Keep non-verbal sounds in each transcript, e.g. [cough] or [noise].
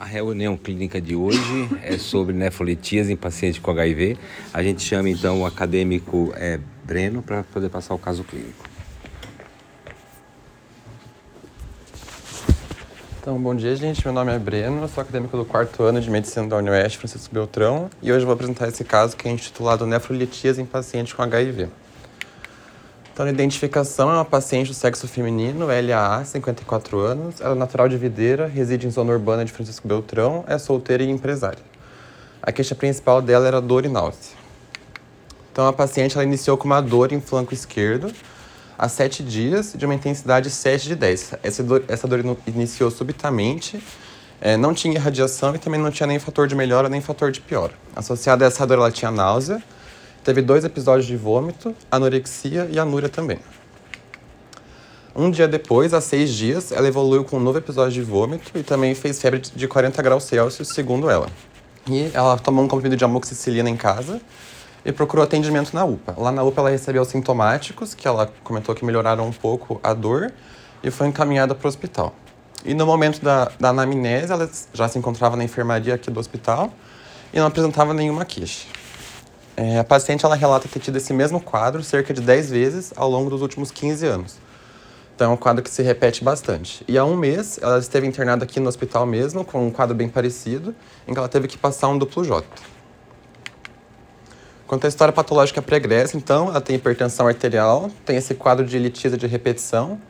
A reunião clínica de hoje é sobre nefrolitíase em paciente com HIV. A gente chama então o acadêmico é, Breno para poder passar o caso clínico. Então, bom dia, gente. Meu nome é Breno, sou acadêmico do quarto ano de medicina da Unioeste Francisco Beltrão e hoje vou apresentar esse caso que é intitulado Nefrolitíase em paciente com HIV. Então, a identificação é uma paciente do sexo feminino, LAA, 54 anos, ela é natural de Videira, reside em zona urbana de Francisco Beltrão, é solteira e empresária. A queixa principal dela era dor e náusea. Então, a paciente ela iniciou com uma dor em flanco esquerdo há 7 dias, de uma intensidade 7 de 10. Essa dor, essa dor iniciou subitamente, é, não tinha irradiação e também não tinha nem fator de melhora nem fator de piora. Associada a essa dor, ela tinha náusea, Teve dois episódios de vômito, anorexia e anúria também. Um dia depois, há seis dias, ela evoluiu com um novo episódio de vômito e também fez febre de 40 graus Celsius, segundo ela. E ela tomou um comprimido de amoxicilina em casa e procurou atendimento na UPA. Lá na UPA ela recebeu sintomáticos, que ela comentou que melhoraram um pouco a dor, e foi encaminhada para o hospital. E no momento da, da anamnese, ela já se encontrava na enfermaria aqui do hospital e não apresentava nenhuma queixa. É, a paciente ela relata ter tido esse mesmo quadro cerca de 10 vezes ao longo dos últimos 15 anos. Então é um quadro que se repete bastante. E há um mês ela esteve internada aqui no hospital mesmo, com um quadro bem parecido, em que ela teve que passar um duplo J. Quanto à história patológica pregressa, então, ela tem hipertensão arterial, tem esse quadro de litíase de repetição,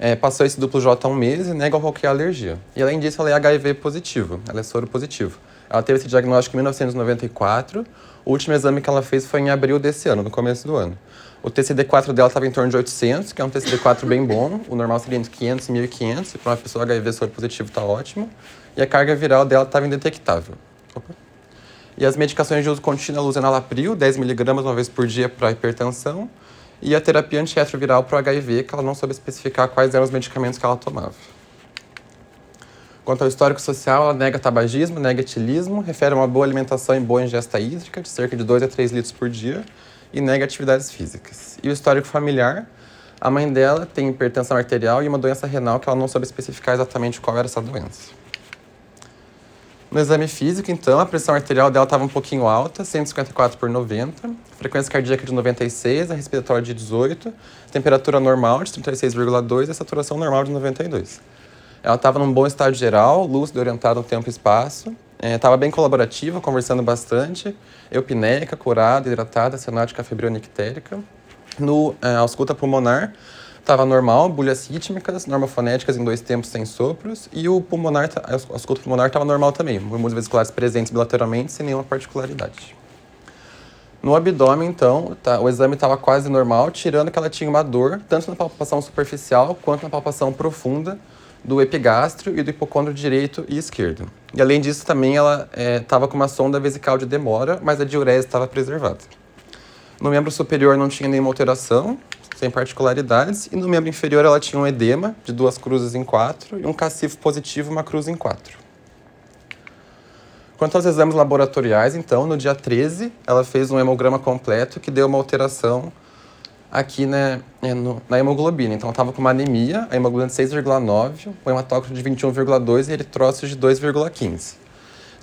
é, passou esse duplo J há um mês e nega qualquer alergia. E além disso, ela é HIV positivo, ela é soro positivo. Ela teve esse diagnóstico em 1994, o último exame que ela fez foi em abril desse ano, no começo do ano. O TCD4 dela estava em torno de 800, que é um TCD4 bem bom. O normal seria entre 500 e 1500, e para uma pessoa HIV soro positivo está ótimo. E a carga viral dela estava indetectável. Opa. E as medicações de uso contínuo, enalapril, 10mg uma vez por dia para hipertensão. E a terapia antirretroviral para o HIV, que ela não soube especificar quais eram os medicamentos que ela tomava. Quanto ao histórico social, ela nega tabagismo, nega etilismo, refere a uma boa alimentação e boa ingesta hídrica, de cerca de 2 a 3 litros por dia, e nega atividades físicas. E o histórico familiar, a mãe dela tem hipertensão arterial e uma doença renal que ela não soube especificar exatamente qual era essa doença. No exame físico, então, a pressão arterial dela estava um pouquinho alta, 154 por 90, frequência cardíaca de 96, a respiratória de 18, temperatura normal de 36,2 e a saturação normal de 92. Ela estava num bom estado geral, lúcida, orientada no tempo e espaço. Estava é, bem colaborativa, conversando bastante. Eupneica, curada, hidratada, cianática febronictérica. No é, ausculta pulmonar, estava normal, bulhas rítmicas, normofonéticas em dois tempos sem sopros. E o pulmonar, ausculta pulmonar estava normal também, hormônios vesiculares presentes bilateralmente, sem nenhuma particularidade. No abdômen, então, tá, o exame estava quase normal, tirando que ela tinha uma dor, tanto na palpação superficial quanto na palpação profunda, do epigastro e do hipocôndrio direito e esquerdo. E além disso, também ela estava é, com uma sonda vesical de demora, mas a diurese estava preservada. No membro superior não tinha nenhuma alteração, sem particularidades, e no membro inferior ela tinha um edema de duas cruzes em quatro e um cacifo positivo, uma cruz em quatro. Quanto aos exames laboratoriais, então, no dia 13, ela fez um hemograma completo que deu uma alteração aqui né, é, na hemoglobina. Então, eu estava com uma anemia, a hemoglobina de 6,9, o hematócrito de 21,2 e eritrócitos de 2,15.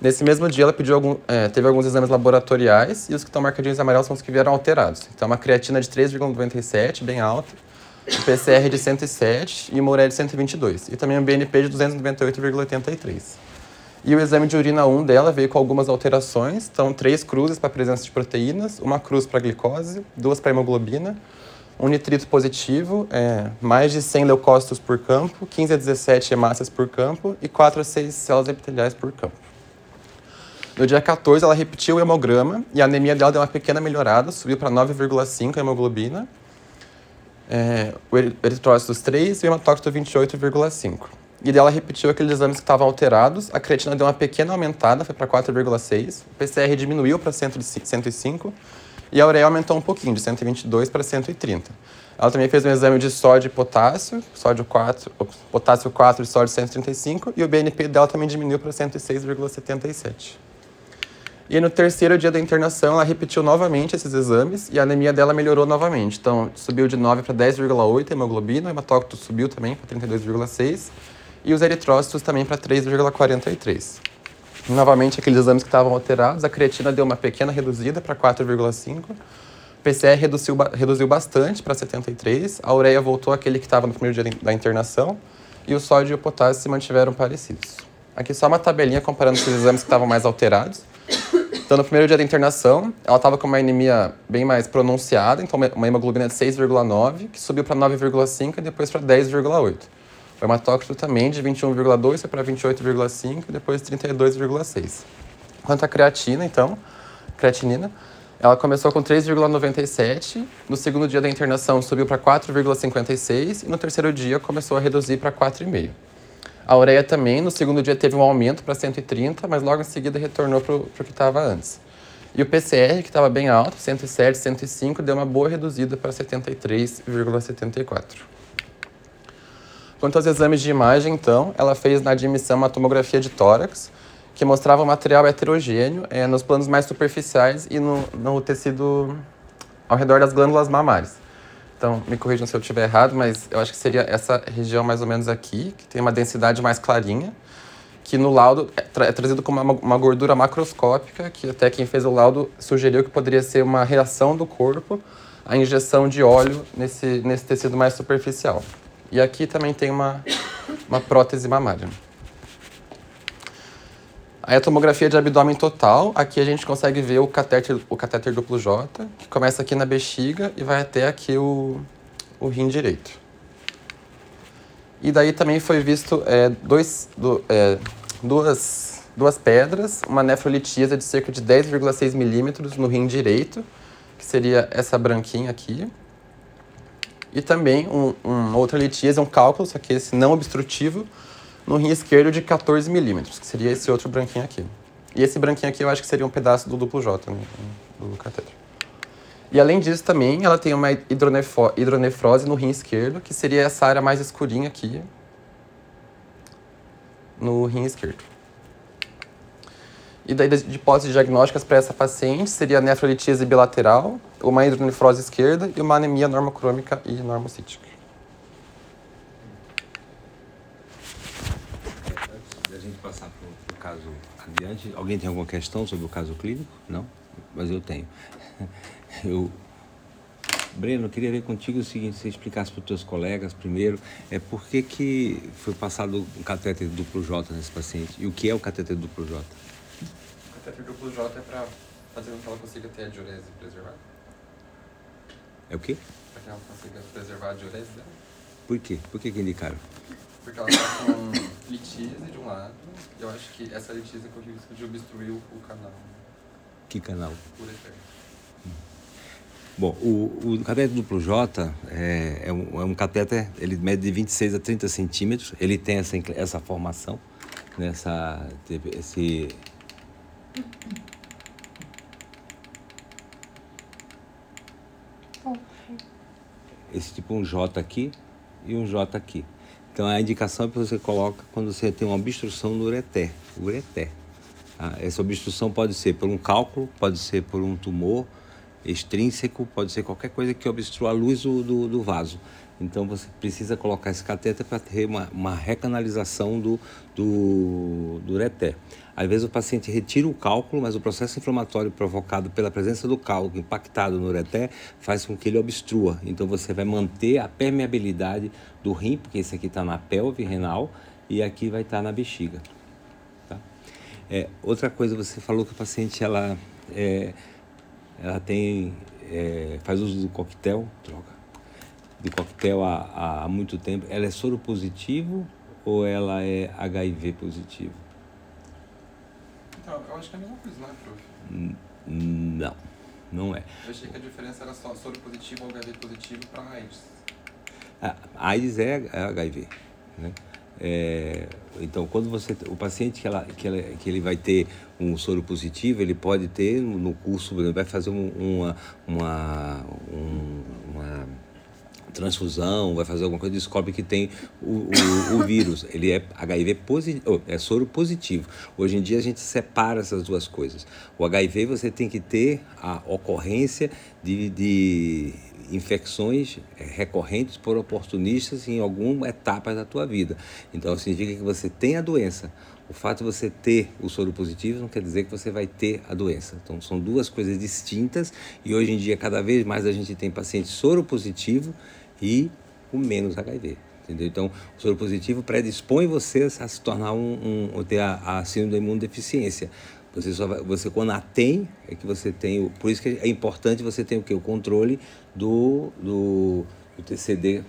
Nesse mesmo dia, ela pediu algum, é, teve alguns exames laboratoriais e os que estão marcadinhos em amarelo são os que vieram alterados. Então, uma creatina de 3,97, bem alta, um PCR de 107 e uma ureia de 122. E também um BNP de 298,83. E o exame de urina 1 dela veio com algumas alterações. Então, três cruzes para presença de proteínas, uma cruz para glicose, duas para hemoglobina, um nitrito positivo, é, mais de 100 leucócitos por campo, 15 a 17 hemácias por campo e 4 a 6 células epiteliais por campo. No dia 14, ela repetiu o hemograma e a anemia dela deu uma pequena melhorada, subiu para 9,5 a hemoglobina, é, o eritrócitos 3 e o hematócrito 28,5. E dela repetiu aqueles exames que estavam alterados, a creatina deu uma pequena aumentada, foi para 4,6, o PCR diminuiu para 105 e a ureia aumentou um pouquinho, de 122 para 130. Ela também fez um exame de sódio e potássio, sódio 4, potássio 4 e sódio 135, e o BNP dela também diminuiu para 106,77. E no terceiro dia da internação, ela repetiu novamente esses exames e a anemia dela melhorou novamente. Então, subiu de 9 para 10,8 a hemoglobina, o hematócrito subiu também para 32,6 e os eritrócitos também para 3,43. Novamente, aqueles exames que estavam alterados, a creatina deu uma pequena reduzida para 4,5. O PCR reduziu, reduziu bastante para 73. A ureia voltou àquele que estava no primeiro dia da internação. E o sódio e o potássio se mantiveram parecidos. Aqui só uma tabelinha comparando esses exames que estavam mais alterados. Então, no primeiro dia da internação, ela estava com uma anemia bem mais pronunciada, então uma hemoglobina de 6,9, que subiu para 9,5 e depois para 10,8. O hematócrito também de 21,2 foi para 28,5 e depois 32,6. Quanto à creatina, então, creatinina, ela começou com 3,97, no segundo dia da internação subiu para 4,56 e no terceiro dia começou a reduzir para 4,5. A ureia também, no segundo dia, teve um aumento para 130, mas logo em seguida retornou para o que estava antes. E o PCR, que estava bem alto, 107, 105, deu uma boa reduzida para 73,74. Quanto aos exames de imagem, então, ela fez na admissão uma tomografia de tórax, que mostrava um material heterogêneo é, nos planos mais superficiais e no, no tecido ao redor das glândulas mamárias. Então, me corrijam se eu estiver errado, mas eu acho que seria essa região mais ou menos aqui, que tem uma densidade mais clarinha, que no laudo é, tra é trazido como uma, uma, gordura macroscópica, que até quem fez o laudo sugeriu que poderia ser uma reação do corpo à injeção de óleo nesse, nesse tecido mais superficial. E aqui também tem uma, uma prótese mamária. Aí a tomografia de abdômen total, aqui a gente consegue ver o catéter, o catéter duplo J, que começa aqui na bexiga e vai até aqui o, o rim direito. E daí também foi visto é, dois, do, é, duas, duas pedras, uma nefrolitíase de cerca de 10,6 milímetros no rim direito, que seria essa branquinha aqui. E também um, um, outra litíase, um cálculo, só que esse não obstrutivo, no rim esquerdo de 14 milímetros, que seria esse outro branquinho aqui. E esse branquinho aqui eu acho que seria um pedaço do duplo J, né, do cateter. E além disso também, ela tem uma hidronefrose no rim esquerdo, que seria essa área mais escurinha aqui, no rim esquerdo. E daí, de hipóteses diagnósticas para essa paciente, seria nefrolitíase bilateral, uma hidronefrose esquerda e uma anemia normocrômica e normocítica. caso adiante. Alguém tem alguma questão sobre o caso clínico? Não? Mas eu tenho. [laughs] Eu, Breno, eu queria ver contigo o seguinte, você explicasse para os teus colegas primeiro, é por que, que foi passado um catéter duplo J nesse paciente e o que é o catéter duplo J? O catéter duplo J é para fazer com que ela consiga ter a diurese preservada. É o quê? Para que ela consiga preservar a diurese dela. Por quê? Por que, que indicaram? Porque ela está com [coughs] litíase de um lado, e eu acho que essa litíase é corre risco de obstruir o, canal. Que canal? Ureter. Bom, o, o catéter duplo J é, é, um, é um catéter, ele mede de 26 a 30 centímetros, ele tem essa, essa formação, nessa, esse... Esse tipo um J aqui e um J aqui. Então a indicação é que você coloca quando você tem uma obstrução no ureter. ureter. Ah, essa obstrução pode ser por um cálculo, pode ser por um tumor extrínseco, pode ser qualquer coisa que obstrua a luz do, do, vaso. Então você precisa colocar esse cateter para ter uma, uma recanalização do, do, do ureter. Às vezes o paciente retira o cálculo, mas o processo inflamatório provocado pela presença do cálculo impactado no ureter faz com que ele obstrua. Então você vai manter a permeabilidade do rim, porque esse aqui está na pelve renal e aqui vai estar tá na bexiga. Tá? É, outra coisa, você falou que a paciente ela, é, ela tem, é, faz uso do coquetel, droga, de coquetel há, há muito tempo. Ela é soro positivo ou ela é HIV positivo? Então, eu acho que é a mesma coisa, não é, prof? Não, não é. Eu achei que a diferença era só soro positivo ou HIV positivo para AIDS. A AIDS é HIV, né? É, então, quando você o paciente que, ela, que, ela, que ele vai ter um soro positivo, ele pode ter no curso, vai fazer um, uma, uma, um, transfusão, vai fazer alguma coisa, descobre que tem o, o, o [laughs] vírus. Ele é HIV positivo, é soro positivo. Hoje em dia a gente separa essas duas coisas. O HIV você tem que ter a ocorrência de, de infecções é, recorrentes por oportunistas em alguma etapa da tua vida. Então significa que você tem a doença. O fato de você ter o soro positivo não quer dizer que você vai ter a doença. Então são duas coisas distintas e hoje em dia cada vez mais a gente tem paciente soro positivo e o menos HIV. Entendeu? Então, o soro positivo predispõe você a se tornar um, um ter a, a síndrome da imunodeficiência. Você só vai, você quando a tem é que você tem o, por isso que é importante você ter o que o controle do, do, do TCD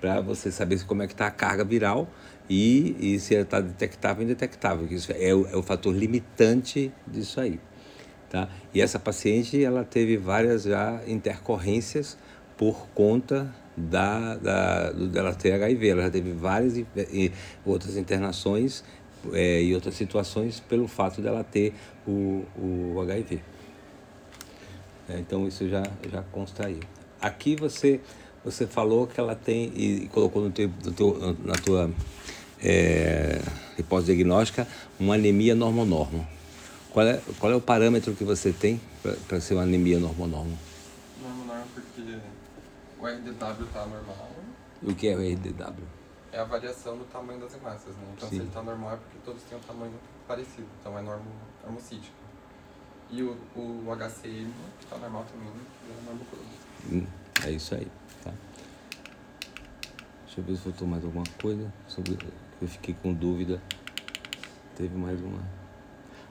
para você saber como é que está a carga viral e, e se está detectável ou indetectável. Isso é o, é o fator limitante disso aí. Tá? E essa paciente ela teve várias já intercorrências por conta da, da, dela ter HIV. Ela já teve várias e, e outras internações é, e outras situações pelo fato dela ter o, o HIV. É, então isso já, já consta aí. Aqui você, você falou que ela tem e colocou no teu, no teu, na tua é, hipótese diagnóstica uma anemia normonormo. Qual é, qual é o parâmetro que você tem para ser uma anemia normonormo? o RDW está normal. E o que é o RDW? É a variação do tamanho das hemácias, né? Então Sim. se ele está normal é porque todos têm um tamanho parecido, então é normo, normocítico. E o, o HCM está normal também, né? é normocolonido. Hum, é isso aí, tá? Deixa eu ver se faltou mais alguma coisa sobre eu fiquei com dúvida. Teve mais uma.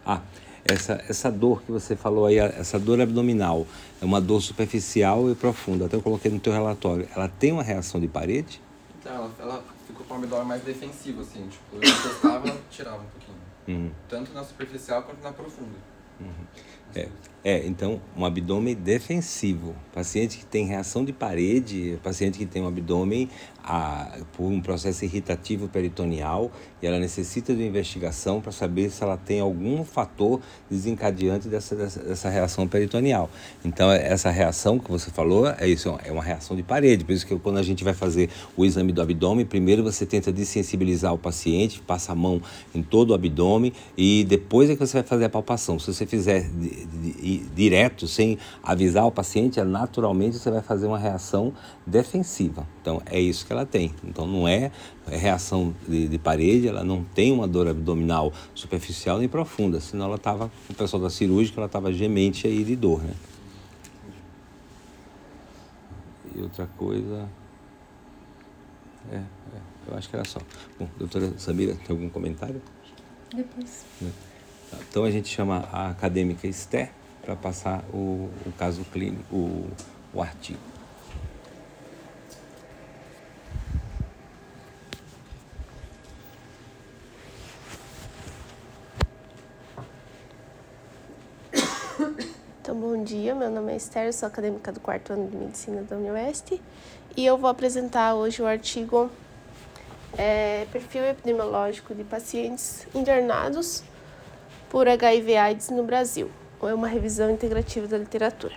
Ah, essa, essa dor que você falou aí, essa dor abdominal, é uma dor superficial e profunda. Até eu coloquei no teu relatório. Ela tem uma reação de parede? Então, ela, ela ficou com o abdômen mais defensivo, assim. Tipo, eu encostava, tirava um pouquinho. Uhum. Tanto na superficial quanto na profunda. Uhum. É, é, então, um abdômen defensivo. Paciente que tem reação de parede, paciente que tem um abdômen a, por um processo irritativo peritoneal e ela necessita de uma investigação para saber se ela tem algum fator desencadeante dessa, dessa, dessa, reação peritoneal. Então, essa reação que você falou é isso, é uma reação de parede. Por isso que quando a gente vai fazer o exame do abdômen, primeiro você tenta desensibilizar o paciente, passa a mão em todo o abdômen e depois é que você vai fazer a palpação. Se você fizer de, de, direto, sem avisar o paciente, é, naturalmente você vai fazer uma reação defensiva. Então, é isso que ela tem. Então, não é, é reação de, de parede, ela não tem uma dor abdominal superficial nem profunda, senão ela estava, o pessoal da cirúrgica, ela estava gemente aí de dor, né? E outra coisa... É, é, eu acho que era só. Bom, doutora Samira, tem algum comentário? Depois. Né? Então a gente chama a acadêmica Esther para passar o, o caso clínico, o, o artigo. Então, bom dia, meu nome é Esther, sou acadêmica do quarto ano de Medicina da Unioeste e eu vou apresentar hoje o artigo é, Perfil Epidemiológico de Pacientes Internados por HIV/AIDS no Brasil é uma revisão integrativa da literatura.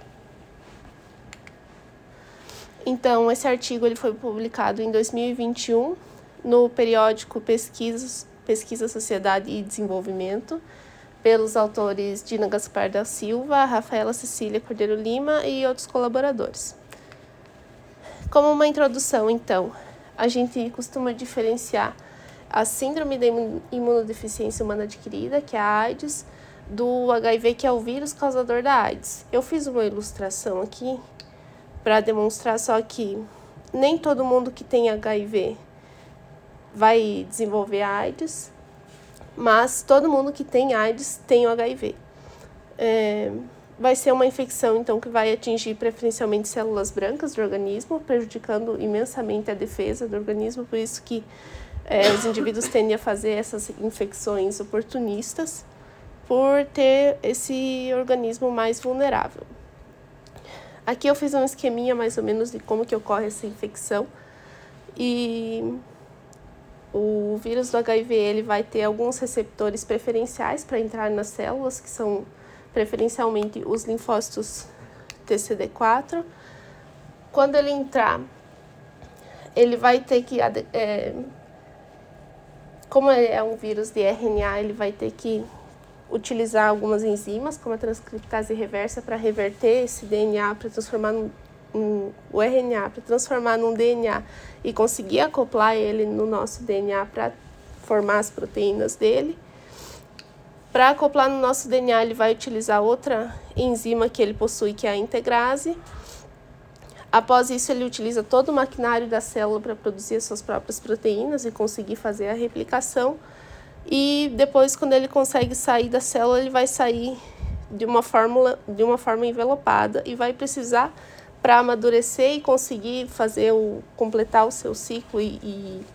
Então, esse artigo ele foi publicado em 2021 no periódico Pesquisas, Pesquisa, Sociedade e Desenvolvimento, pelos autores Dina Gaspar da Silva, Rafaela Cecília Cordeiro Lima e outros colaboradores. Como uma introdução, então, a gente costuma diferenciar a síndrome da imunodeficiência humana adquirida, que é a AIDS, do HIV, que é o vírus causador da AIDS. Eu fiz uma ilustração aqui para demonstrar só que nem todo mundo que tem HIV vai desenvolver AIDS, mas todo mundo que tem AIDS tem o HIV. É, vai ser uma infecção, então, que vai atingir preferencialmente células brancas do organismo, prejudicando imensamente a defesa do organismo, por isso que é, os indivíduos tendem a fazer essas infecções oportunistas por ter esse organismo mais vulnerável. Aqui eu fiz um esqueminha mais ou menos de como que ocorre essa infecção e o vírus do HIV ele vai ter alguns receptores preferenciais para entrar nas células, que são preferencialmente os linfócitos TCD4. Quando ele entrar, ele vai ter que, é, como é um vírus de RNA, ele vai ter que utilizar algumas enzimas, como a transcriptase reversa, para reverter esse DNA, para transformar num, um, o RNA para transformar num DNA e conseguir acoplar ele no nosso DNA para formar as proteínas dele. Para acoplar no nosso DNA, ele vai utilizar outra enzima que ele possui, que é a integrase. Após isso, ele utiliza todo o maquinário da célula para produzir as suas próprias proteínas e conseguir fazer a replicação. E depois, quando ele consegue sair da célula, ele vai sair de uma fórmula, de uma forma envelopada e vai precisar para amadurecer e conseguir fazer o completar o seu ciclo e, e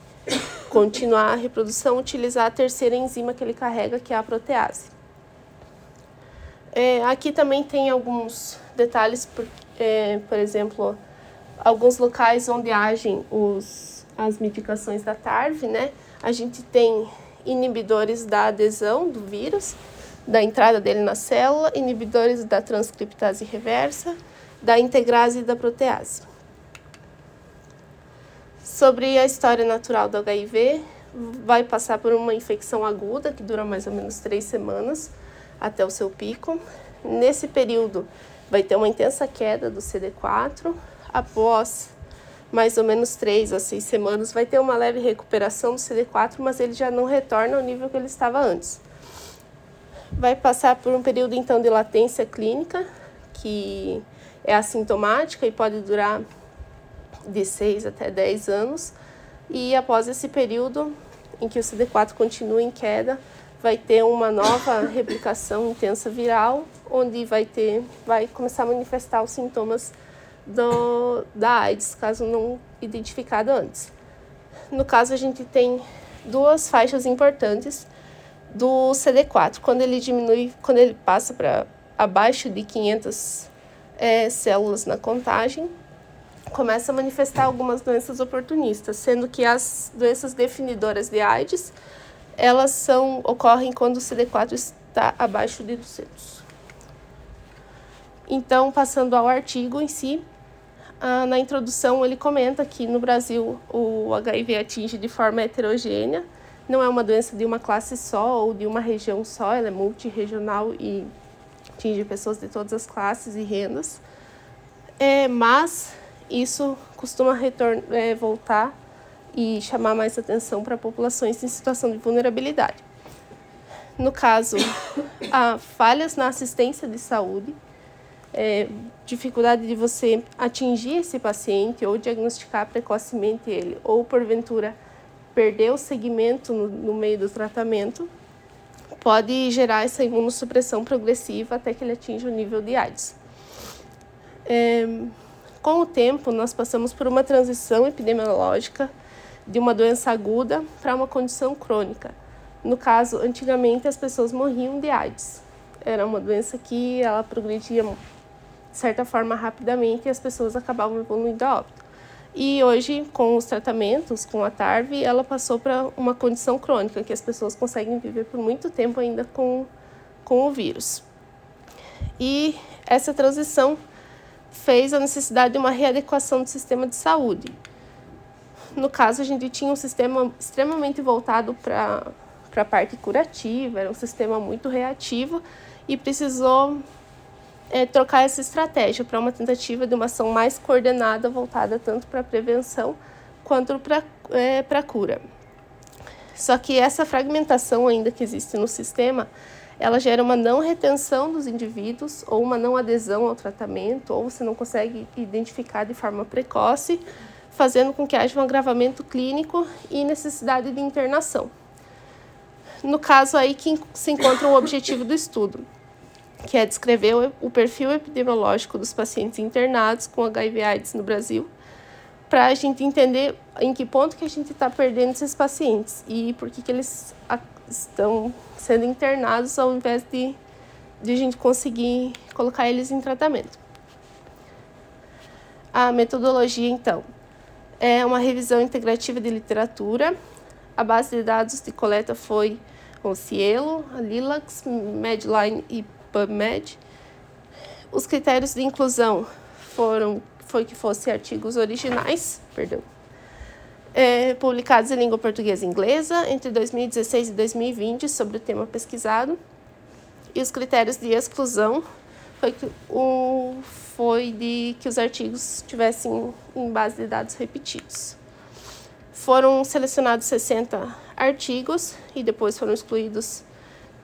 continuar a reprodução, utilizar a terceira enzima que ele carrega, que é a protease. É, aqui também tem alguns detalhes, por, é, por exemplo, alguns locais onde agem os, as medicações da TARV, né? A gente tem inibidores da adesão do vírus, da entrada dele na célula, inibidores da transcriptase reversa, da integrase e da protease. Sobre a história natural do HIV, vai passar por uma infecção aguda que dura mais ou menos três semanas até o seu pico. Nesse período, vai ter uma intensa queda do CD4. Após mais ou menos três a seis semanas, vai ter uma leve recuperação do CD4, mas ele já não retorna ao nível que ele estava antes. Vai passar por um período então de latência clínica, que é assintomática e pode durar de 6 até 10 anos. E após esse período em que o CD4 continua em queda, vai ter uma nova [coughs] replicação intensa viral, onde vai ter, vai começar a manifestar os sintomas do, da AIDS, caso não identificado antes. No caso, a gente tem duas faixas importantes do CD4. Quando ele diminui, quando ele passa para abaixo de 500 é, células na contagem, começa a manifestar algumas doenças oportunistas, sendo que as doenças definidoras de AIDS, elas são ocorrem quando o CD4 está abaixo de 200. Então, passando ao artigo em si, ah, na introdução ele comenta que no Brasil o HIV atinge de forma heterogênea, não é uma doença de uma classe só ou de uma região só, ela é multirregional e atinge pessoas de todas as classes e rendas. É, mas isso costuma retornar, é, voltar e chamar mais atenção para populações em situação de vulnerabilidade. No caso, [coughs] há falhas na assistência de saúde, é, dificuldade de você atingir esse paciente ou diagnosticar precocemente ele, ou porventura perder o segmento no, no meio do tratamento, pode gerar essa imunossupressão progressiva até que ele atinja o nível de AIDS. É, com o tempo, nós passamos por uma transição epidemiológica de uma doença aguda para uma condição crônica. No caso, antigamente as pessoas morriam de AIDS. Era uma doença que ela progredia de certa forma rapidamente e as pessoas acabavam evoluindo a óbito. E hoje, com os tratamentos, com a TARV, ela passou para uma condição crônica, que as pessoas conseguem viver por muito tempo ainda com, com o vírus. E essa transição fez a necessidade de uma readequação do sistema de saúde. No caso, a gente tinha um sistema extremamente voltado para a parte curativa, era um sistema muito reativo e precisou é, trocar essa estratégia para uma tentativa de uma ação mais coordenada, voltada tanto para a prevenção quanto para é, a cura. Só que essa fragmentação ainda que existe no sistema, ela gera uma não retenção dos indivíduos ou uma não adesão ao tratamento, ou você não consegue identificar de forma precoce, fazendo com que haja um agravamento clínico e necessidade de internação. No caso aí que se encontra o objetivo do estudo, que é descrever o perfil epidemiológico dos pacientes internados com HIV/AIDS no Brasil, para a gente entender em que ponto que a gente está perdendo esses pacientes e por que, que eles estão sendo internados ao invés de, de a gente conseguir colocar eles em tratamento. A metodologia, então, é uma revisão integrativa de literatura. A base de dados de coleta foi o Cielo, a Lilacs, Medline e PubMed. Os critérios de inclusão foram foi que fossem artigos originais, perdão, é, publicados em língua portuguesa e inglesa entre 2016 e 2020 sobre o tema pesquisado. E os critérios de exclusão foi, que, o, foi de que os artigos tivessem em base de dados repetidos. Foram selecionados 60 artigos e depois foram excluídos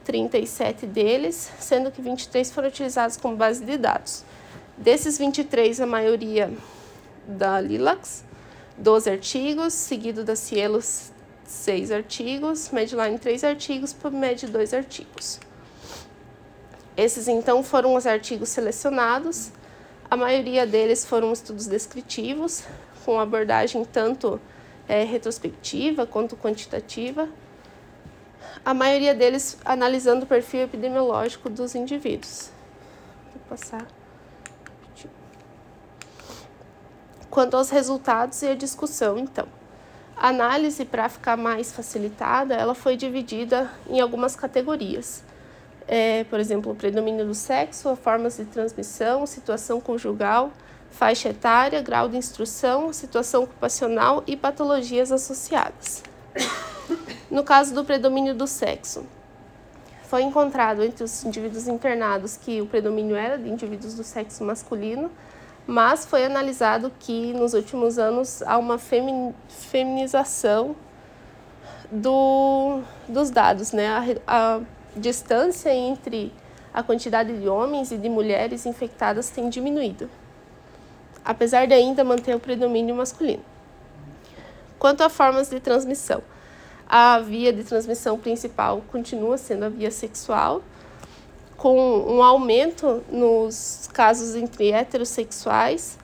37 deles, sendo que 23 foram utilizados como base de dados. Desses 23, a maioria da Lilacs, 12 artigos, seguido da Cielo, 6 artigos, Medline, 3 artigos, PubMed, 2 artigos. Esses, então, foram os artigos selecionados. A maioria deles foram estudos descritivos, com abordagem tanto é, retrospectiva quanto quantitativa. A maioria deles analisando o perfil epidemiológico dos indivíduos. Vou passar. Quanto aos resultados e a discussão, então. A análise, para ficar mais facilitada, ela foi dividida em algumas categorias. É, por exemplo, o predomínio do sexo, formas de transmissão, situação conjugal, faixa etária, grau de instrução, situação ocupacional e patologias associadas. No caso do predomínio do sexo, foi encontrado entre os indivíduos internados que o predomínio era de indivíduos do sexo masculino, mas foi analisado que nos últimos anos há uma feminização do, dos dados, né? A, a distância entre a quantidade de homens e de mulheres infectadas tem diminuído, apesar de ainda manter o predomínio masculino. Quanto a formas de transmissão, a via de transmissão principal continua sendo a via sexual, com um aumento nos casos entre heterossexuais,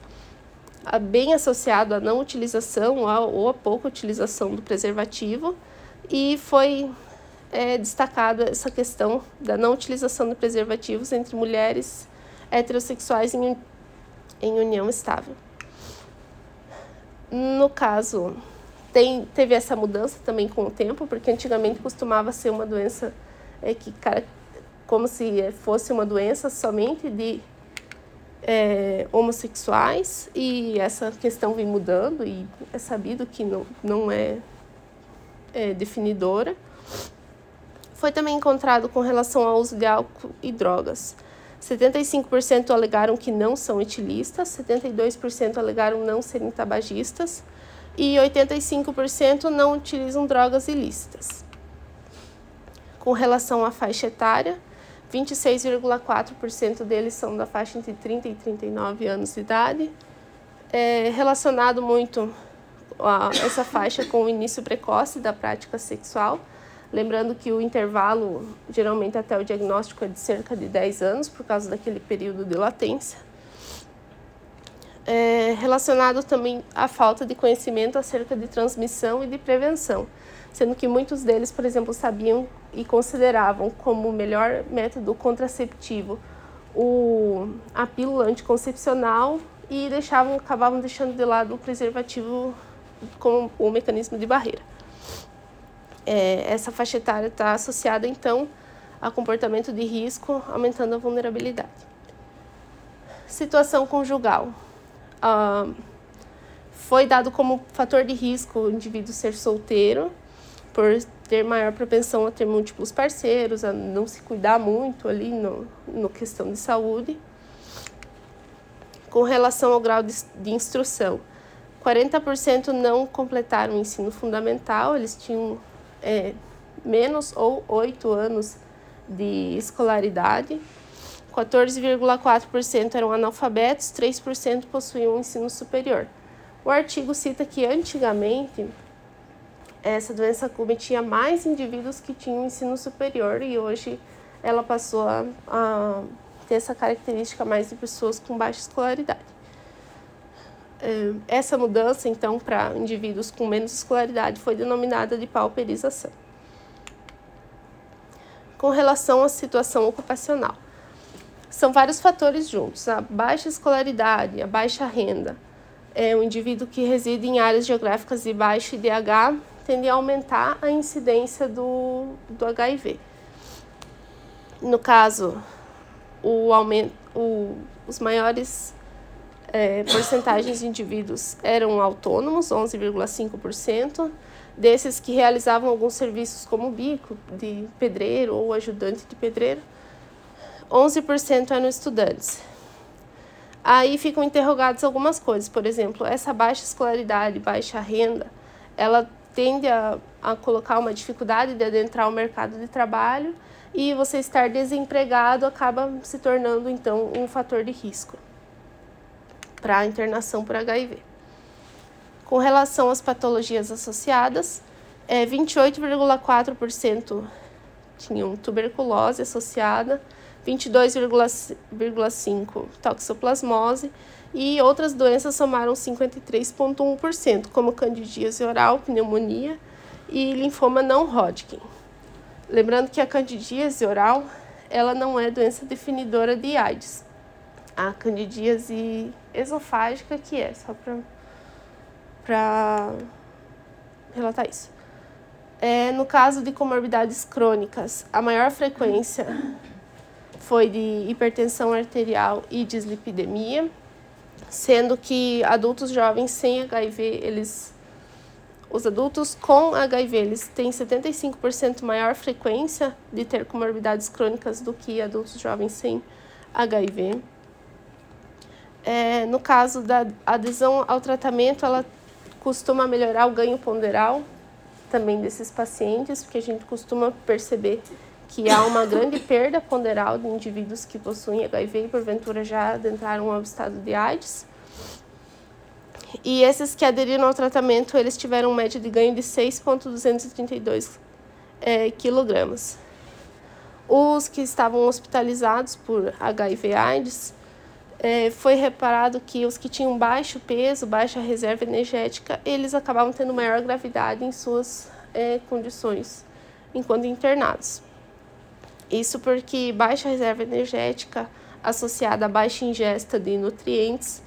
bem associado à não utilização ou à pouca utilização do preservativo, e foi é, destacada essa questão da não utilização de preservativos entre mulheres heterossexuais em, em união estável. No caso, tem, teve essa mudança também com o tempo, porque antigamente costumava ser uma doença é, que como se fosse uma doença somente de é, homossexuais e essa questão vem mudando e é sabido que não, não é, é definidora. Foi também encontrado com relação ao uso de álcool e drogas. 75% alegaram que não são etilistas, 72% alegaram não serem tabagistas e 85% não utilizam drogas ilícitas. Com relação à faixa etária, 26,4% deles são da faixa entre 30 e 39 anos de idade. É relacionado muito a essa faixa com o início precoce da prática sexual, lembrando que o intervalo, geralmente até o diagnóstico, é de cerca de 10 anos, por causa daquele período de latência. É relacionado também à falta de conhecimento acerca de transmissão e de prevenção sendo que muitos deles, por exemplo, sabiam e consideravam como o melhor método contraceptivo o, a pílula anticoncepcional e deixavam, acabavam deixando de lado o preservativo como o mecanismo de barreira. É, essa faixa etária está associada, então, a comportamento de risco, aumentando a vulnerabilidade. Situação conjugal. Ah, foi dado como fator de risco o indivíduo ser solteiro, por ter maior propensão a ter múltiplos parceiros, a não se cuidar muito ali no, no questão de saúde. Com relação ao grau de, de instrução, 40% não completaram o ensino fundamental, eles tinham é, menos ou 8 anos de escolaridade. 14,4% eram analfabetos, 3% possuíam ensino superior. O artigo cita que antigamente essa doença cometia mais indivíduos que tinham ensino superior e hoje ela passou a, a ter essa característica mais de pessoas com baixa escolaridade. É, essa mudança, então, para indivíduos com menos escolaridade foi denominada de pauperização. Com relação à situação ocupacional, são vários fatores juntos: a baixa escolaridade, a baixa renda, é um indivíduo que reside em áreas geográficas de baixo IDH tende a aumentar a incidência do, do HIV. No caso, o aumento, o, os maiores é, porcentagens de indivíduos eram autônomos, 11,5%, desses que realizavam alguns serviços como bico de pedreiro ou ajudante de pedreiro. 11% é no estudantes. Aí ficam interrogadas algumas coisas, por exemplo, essa baixa escolaridade, baixa renda, ela tende a, a colocar uma dificuldade de adentrar o mercado de trabalho e você estar desempregado acaba se tornando então um fator de risco para a internação por HIV. Com relação às patologias associadas, é, 28,4% tinham tuberculose associada, 22,5% toxoplasmose e outras doenças somaram 53,1%, como candidíase oral, pneumonia e linfoma não Hodgkin. Lembrando que a candidíase oral ela não é doença definidora de AIDS. A candidíase esofágica que é, só para relatar isso. É, no caso de comorbidades crônicas, a maior frequência foi de hipertensão arterial e dislipidemia, sendo que adultos jovens sem HIV, eles os adultos com HIV, eles têm 75% maior frequência de ter comorbidades crônicas do que adultos jovens sem HIV. É, no caso da adesão ao tratamento, ela costuma melhorar o ganho ponderal também desses pacientes, porque a gente costuma perceber que há uma grande perda ponderal de indivíduos que possuem HIV e porventura já adentraram ao estado de AIDS. E esses que aderiram ao tratamento, eles tiveram um média de ganho de 6,232 é, quilogramas. Os que estavam hospitalizados por HIV AIDS, é, foi reparado que os que tinham baixo peso, baixa reserva energética, eles acabavam tendo maior gravidade em suas é, condições enquanto internados. Isso porque baixa reserva energética associada a baixa ingesta de nutrientes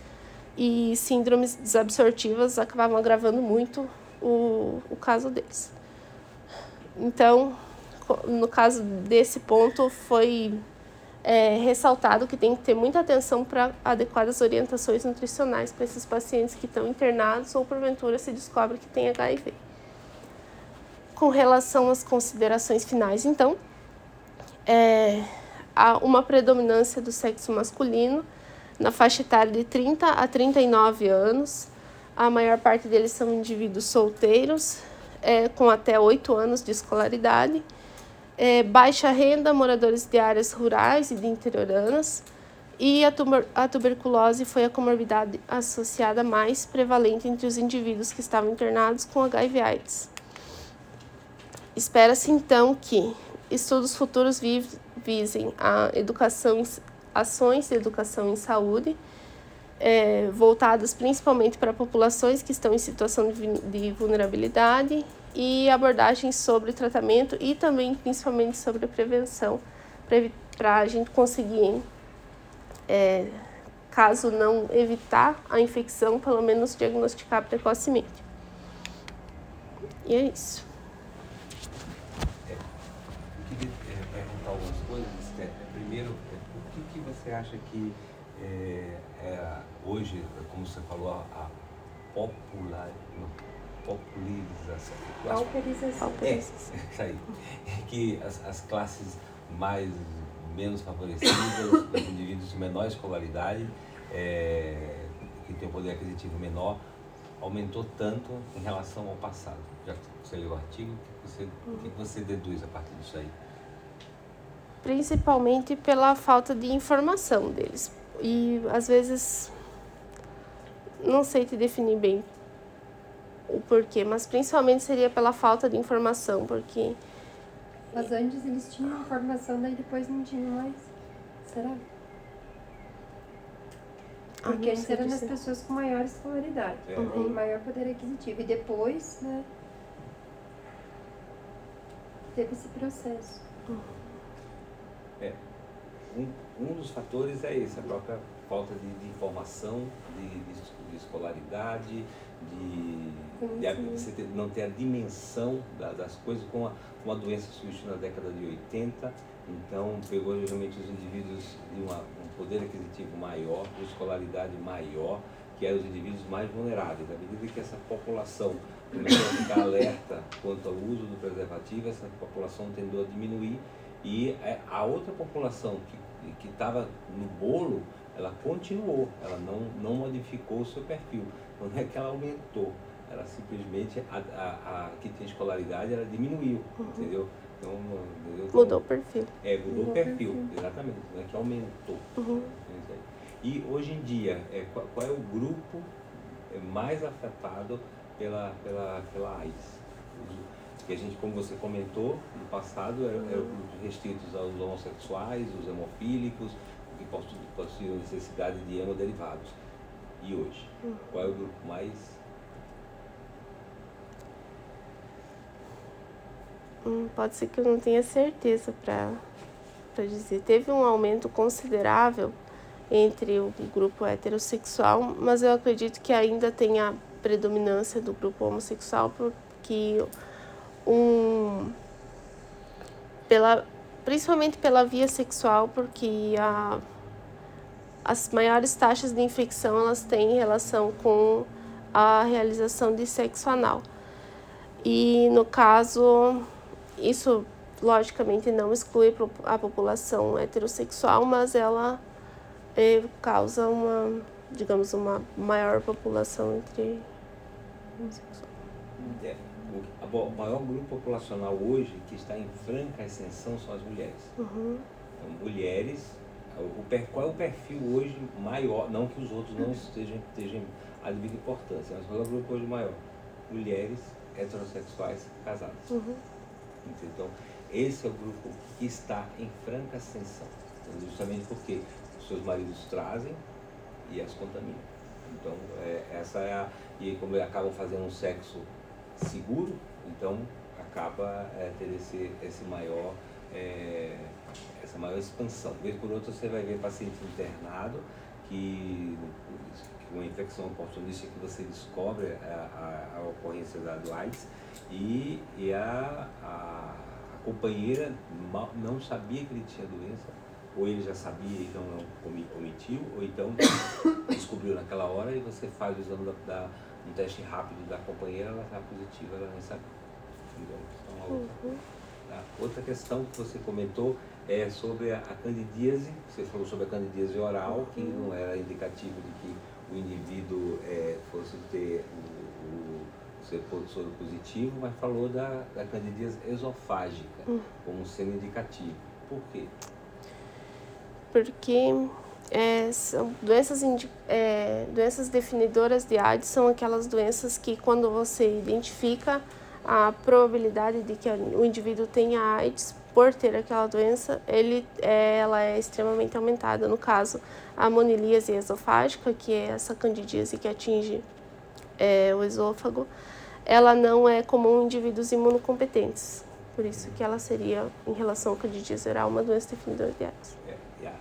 e síndromes desabsortivas acabavam agravando muito o, o caso deles. Então, no caso desse ponto, foi é, ressaltado que tem que ter muita atenção para adequadas orientações nutricionais para esses pacientes que estão internados ou porventura se descobre que tem HIV. Com relação às considerações finais, então, é, há uma predominância do sexo masculino na faixa etária de 30 a 39 anos. A maior parte deles são indivíduos solteiros, é, com até 8 anos de escolaridade, é, baixa renda, moradores de áreas rurais e de interioranas. E a, tuber a tuberculose foi a comorbidade associada mais prevalente entre os indivíduos que estavam internados com HIV/AIDS. Espera-se então que estudos futuros visem a educação, ações de educação em saúde, é, voltadas principalmente para populações que estão em situação de, de vulnerabilidade e abordagens sobre tratamento e também principalmente sobre prevenção, para a gente conseguir, é, caso não evitar a infecção, pelo menos diagnosticar precocemente. E é isso. Você acha que é, é, hoje, como você falou, a, a popular, popularização. Pauperização. É, isso aí. Que as, as classes mais menos favorecidas, [coughs] os indivíduos de menor escolaridade, é, que têm um poder aquisitivo menor, aumentou tanto em relação ao passado. Já que você leu o artigo, o que você, uhum. que você deduz a partir disso aí? Principalmente pela falta de informação deles. E às vezes não sei te definir bem o porquê, mas principalmente seria pela falta de informação, porque mas antes eles tinham informação, daí depois não tinham mais. Será? Ah, porque ah, antes era nas pessoas com maior escolaridade é. uhum. e maior poder aquisitivo. E depois, né, teve esse processo. Uhum. Um, um dos fatores é esse, a própria falta de, de informação, de, de, de, escolaridade, de, você não ter a dimensão da, das coisas, como a, como a doença surgiu na década de 80, então pegou geralmente os indivíduos de uma, um poder aquisitivo maior, de escolaridade maior, que eram os indivíduos mais vulneráveis. À medida que essa população começou a ficar alerta quanto ao uso do preservativo, essa população tendeu a diminuir. E é, a outra população que que estava no bolo, ela continuou, ela não, não modificou o seu perfil. Não é que ela aumentou, ela simplesmente, a, a, a que tem escolaridade, ela diminuiu, uhum. entendeu? Então, entendeu? Mudou o perfil. É, mudou, mudou o perfil, perfil, exatamente, não é que aumentou. Uhum. E hoje em dia, é, qual, qual é o grupo é, mais afetado pela, pela, pela AIDS? Que a gente, como você comentou, no passado eram era grupos restritos aos homossexuais, os hemofílicos, que possuíam necessidade de hemoderivados. E hoje? Uhum. Qual é o grupo mais. Hum, pode ser que eu não tenha certeza para dizer. Teve um aumento considerável entre o grupo heterossexual, mas eu acredito que ainda tem a predominância do grupo homossexual, porque um pela principalmente pela via sexual, porque a, as maiores taxas de infecção elas têm relação com a realização de sexo anal. E no caso, isso logicamente não exclui a população heterossexual, mas ela é, causa uma, digamos, uma maior população entre homossexuais. É o maior grupo populacional hoje que está em franca ascensão são as mulheres. Uhum. Então, mulheres, o, qual é o perfil hoje maior, não que os outros não estejam, estejam a devida importância, mas qual é o grupo hoje maior? Mulheres heterossexuais casadas. Uhum. Então, esse é o grupo que está em franca ascensão, então, justamente porque os seus maridos trazem e as contaminam. Então, é, essa é a. E como acabam fazendo um sexo seguro, então acaba é, ter esse, esse maior, é, essa maior expansão. Vez por outra você vai ver paciente internado que uma infecção oportunista que você descobre a, a, a ocorrência da, do AIDS e, e a, a, a companheira mal, não sabia que ele tinha doença, ou ele já sabia e então não omitiu, ou então [coughs] descobriu naquela hora e você faz o exame da, da um teste rápido da companheira, ela está positiva, ela nem sabe. Então, outra, uhum. tá? outra questão que você comentou é sobre a, a candidíase, você falou sobre a candidíase oral, que uhum. não era indicativo de que o indivíduo é, fosse ter o, o ser soro positivo, mas falou da, da candidíase esofágica uhum. como sendo indicativo. Por quê? Porque é, são doenças, é, doenças definidoras de AIDS são aquelas doenças que quando você identifica a probabilidade de que o indivíduo tenha AIDS por ter aquela doença, ele, é, ela é extremamente aumentada. No caso, a monilíase esofágica, que é essa candidíase que atinge é, o esôfago, ela não é comum em indivíduos imunocompetentes. Por isso que ela seria, em relação à candidíase oral, uma doença definidora de AIDS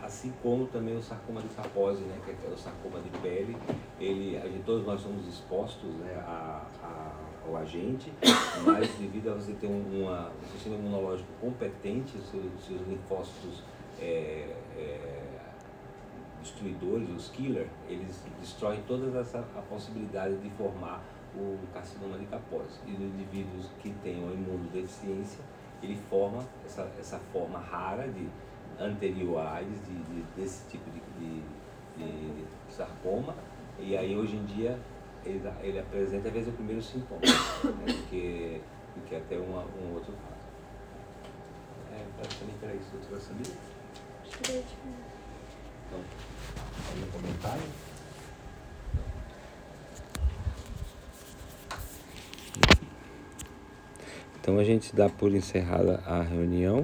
assim como também o sarcoma de Kaposi, né, que é o sarcoma de pele, ele, a gente, todos nós somos expostos né, a, a, ao agente, [coughs] mas devido a você ter uma, um sistema imunológico competente, os seus, seus linfócitos é, é, destruidores, os killer, eles destroem toda essa a possibilidade de formar o carcinoma de Kaposi. E nos indivíduos que têm uma imunodeficiência, ele forma essa, essa forma rara de anterior à AIDS, de, de, desse tipo de, de, sarcoma, e aí hoje em dia ele, ele apresenta às vezes o primeiro sintoma, né, do, que, do que até uma, um outro caso. É, praticamente era isso, doutora Samir. Então, algum comentário? Então a gente dá por encerrada a reunião.